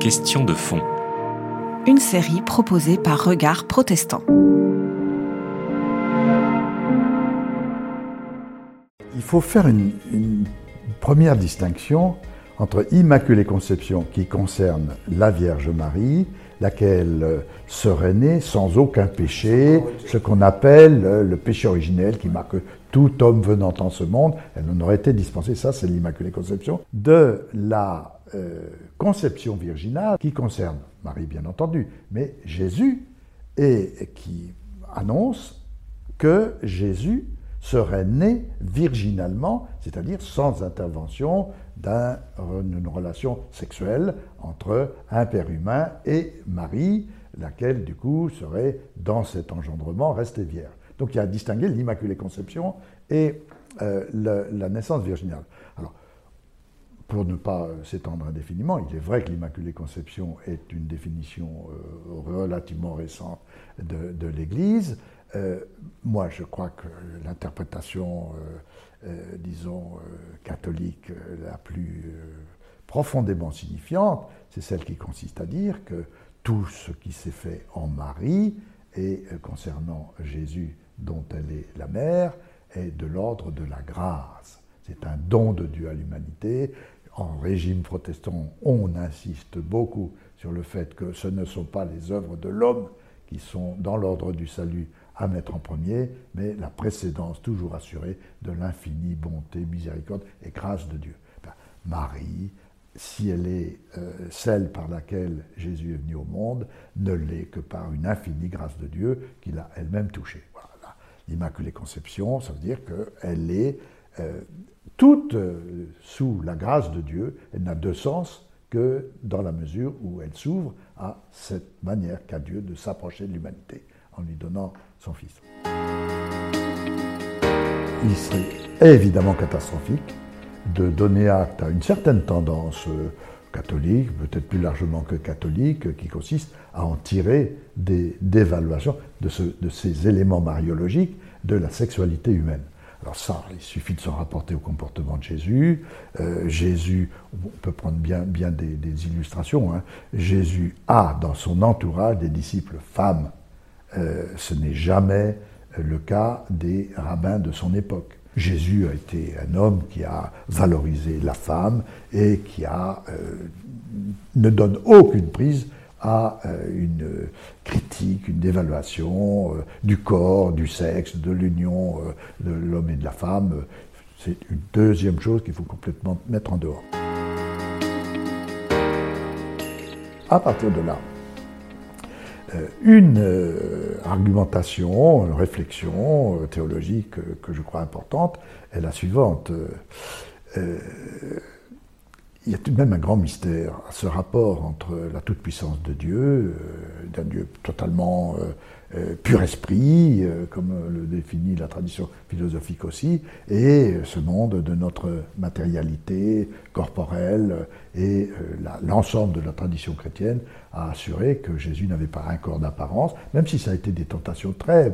Question de fond. Une série proposée par Regard Protestant. Il faut faire une, une première distinction entre Immaculée Conception qui concerne la Vierge Marie, laquelle serait née sans aucun péché, ce qu'on appelle le péché originel qui marque tout homme venant en ce monde. Elle en aurait été dispensée, ça c'est l'Immaculée Conception, de la euh, conception virginale qui concerne Marie bien entendu, mais Jésus, et qui annonce que Jésus serait né virginalement, c'est-à-dire sans intervention d'une relation sexuelle entre un père humain et Marie, laquelle du coup serait dans cet engendrement restée vierge. Donc il y a à distinguer l'Immaculée Conception et euh, la naissance virginale. Alors, pour ne pas s'étendre indéfiniment, il est vrai que l'Immaculée Conception est une définition euh, relativement récente de, l'Église. Euh, moi, je crois que l'interprétation euh, disons, euh, catholique euh, la plus profondément signifiante, c'est celle qui consiste à dire que tout ce qui s'est fait en Marie et concernant Jésus dont elle est la mère est de l'ordre de la grâce. C'est un don de Dieu à l'humanité. En régime protestant, on insiste beaucoup sur le fait que ce ne sont pas les œuvres de l'homme qui sont dans l'ordre du salut à mettre en premier, mais la précédence toujours assurée de l'infinie bonté, miséricorde et grâce de Dieu. Marie, si elle est euh, celle par laquelle Jésus est venu au monde, ne l'est que par une infinie grâce de Dieu qu'il a elle-même touchée. Voilà. L'Immaculée Conception, ça veut dire qu'elle est euh, toute euh, sous la grâce de Dieu, elle n'a de sens que dans la mesure où elle s'ouvre à cette manière qu'a Dieu de s'approcher de l'humanité en lui donnant son fils. Il serait évidemment catastrophique de donner acte à une certaine tendance euh, catholique, peut-être plus largement que catholique, qui consiste à en tirer des dévaluations de, de, ces éléments mariologiques de la sexualité humaine. Alors ça, il suffit de se rapporter au comportement de Jésus. Euh, Jésus, on peut prendre bien, bien des, illustrations. Hein. Jésus a dans son entourage des disciples femmes euh, ce n'est jamais le cas des rabbins de son époque. Jésus a été un homme qui a valorisé la femme et qui a, euh, ne donne aucune prise à euh, une critique, une dévaluation du corps, du sexe, de l'union de l'homme et de la femme. C'est une deuxième chose qu'il faut complètement mettre en dehors. À partir de là, euh, une euh, argumentation, une réflexion euh, théologique que je crois importante est la suivante. Il y a tout de même un grand mystère à ce rapport entre la toute-puissance de Dieu, d'un Dieu totalement euh, pur esprit, euh, comme le définit la tradition philosophique aussi, et ce monde de notre matérialité corporelle et euh, l'ensemble de la tradition chrétienne a assuré que Jésus n'avait pas un corps d'apparence, même si ça a été des tentations très...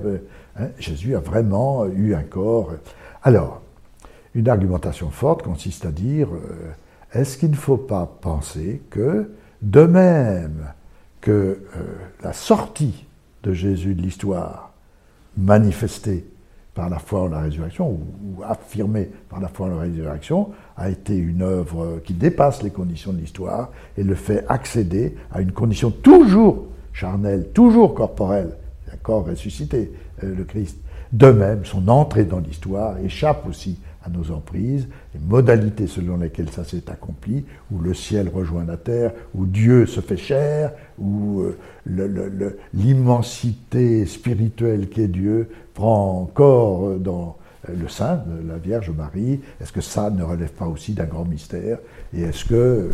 Hein, Jésus a vraiment eu un corps. Alors, une argumentation forte consiste à dire, est-ce qu'il ne faut pas penser que, de même que la sortie de Jésus de l'histoire, manifesté par la foi en la résurrection, ou, affirmé par la foi en la résurrection, a été une œuvre qui dépasse les conditions de l'histoire et le fait accéder à une condition toujours charnelle, toujours corporelle, corps ressuscité, euh, le Christ. De même, son entrée dans l'histoire échappe aussi à nos emprises, les modalités selon lesquelles ça s'est accompli, où le ciel rejoint la terre, où Dieu se fait chair, où euh, l'immensité spirituelle qu'est Dieu prend corps dans euh, le sein de la Vierge Marie. Est-ce que ça ne relève pas aussi d'un grand mystère? Et est-ce que euh,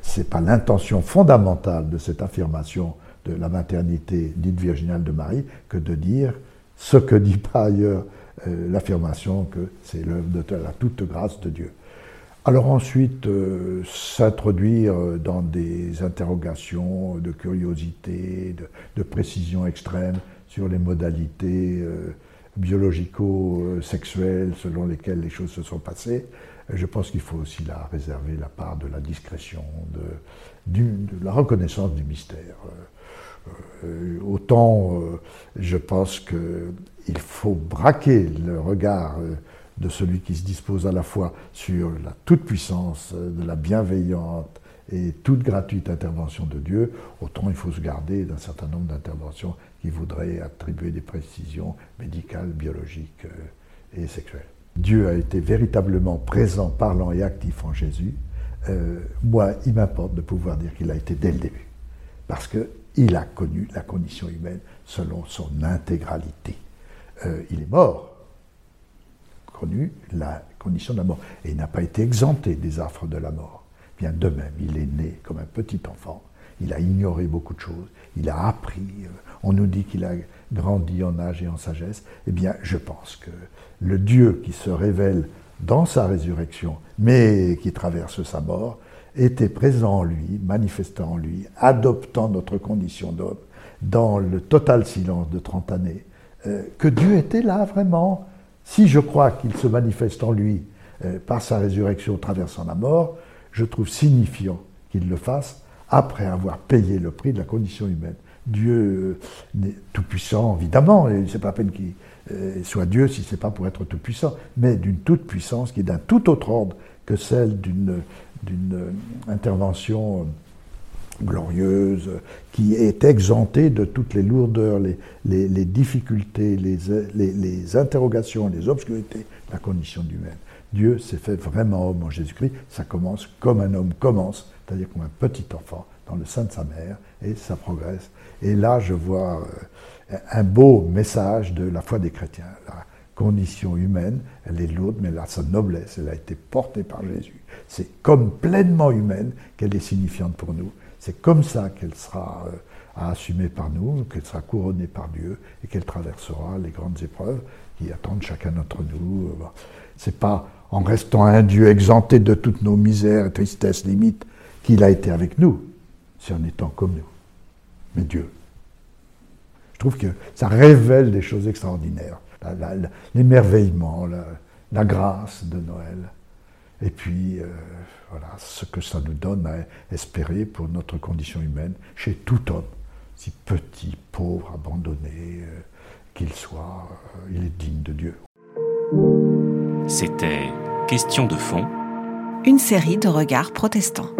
c'est pas l'intention fondamentale de cette affirmation de la maternité dite virginale de Marie que de dire ce que dit par ailleurs euh, l'affirmation que c'est l'œuvre de la toute grâce de Dieu. Alors ensuite, euh, s'introduire dans des interrogations de curiosité, de, précision extrême sur les modalités euh, biologico-sexuelles selon lesquelles les choses se sont passées, je pense qu'il faut aussi la réserver la part de la discrétion, de la reconnaissance du mystère. Euh, autant je pense qu'il faut braquer le regard de celui qui se dispose à la fois sur la toute-puissance de la bienveillante et toute gratuite intervention de Dieu, autant il faut se garder d'un certain nombre d'interventions qui voudraient attribuer des précisions médicales, biologiques et sexuelles. Dieu a été véritablement présent, parlant et actif en Jésus, euh, moi, il m'importe de pouvoir dire qu'il a été dès le début. Parce qu'il a connu la condition humaine selon son intégralité. Euh, il est mort, connu la condition de la mort, et il n'a pas été exempté des affres de la mort. Bien de même, il est né comme un petit enfant, il a ignoré beaucoup de choses, il a appris, euh, on nous dit qu'il a grandi en âge et en sagesse, eh bien je pense que le Dieu qui se révèle dans sa résurrection, mais qui traverse sa mort, était présent en lui, manifestant en lui, adoptant notre condition d'homme, dans le total silence de 30 années, euh, que Dieu était là vraiment. Si je crois qu'il se manifeste en lui euh, par sa résurrection traversant la mort, je trouve signifiant qu'il le fasse après avoir payé le prix de la condition humaine. Dieu euh, tout-puissant, évidemment, et c'est pas peine qu'il euh, soit Dieu si ce n'est pas pour être tout-puissant, mais d'une toute-puissance qui est d'un tout autre ordre que celle d'une euh, intervention glorieuse, qui est exemptée de toutes les lourdeurs, les, difficultés, les, interrogations, les obscurités la condition humaine. Dieu s'est fait vraiment homme en Jésus-Christ. Ça commence comme un homme commence, c'est-à-dire comme un petit enfant dans le sein de sa mère, et ça progresse. Et là, je vois euh, un beau message de la foi des chrétiens. Condition humaine, elle est lourde, mais là, sa noblesse, elle a été portée par Jésus. C'est comme pleinement humaine qu'elle est signifiante pour nous. C'est comme ça qu'elle sera euh, à assumer par nous, qu'elle sera couronnée par Dieu et qu'elle traversera les grandes épreuves qui attendent chacun d'entre nous. Euh, C'est pas en restant un Dieu exempté de toutes nos misères, tristesses, limites, qu'il a été avec nous c'est en étant comme nous. Mais Dieu. Je trouve que ça révèle des choses extraordinaires. L'émerveillement, la, grâce de Noël. Et puis, euh, voilà, ce que ça nous donne à espérer pour notre condition humaine chez tout homme, si petit, pauvre, abandonné euh, qu'il soit, euh, il est digne de Dieu. C'était Question de fond. Une série de regards protestants.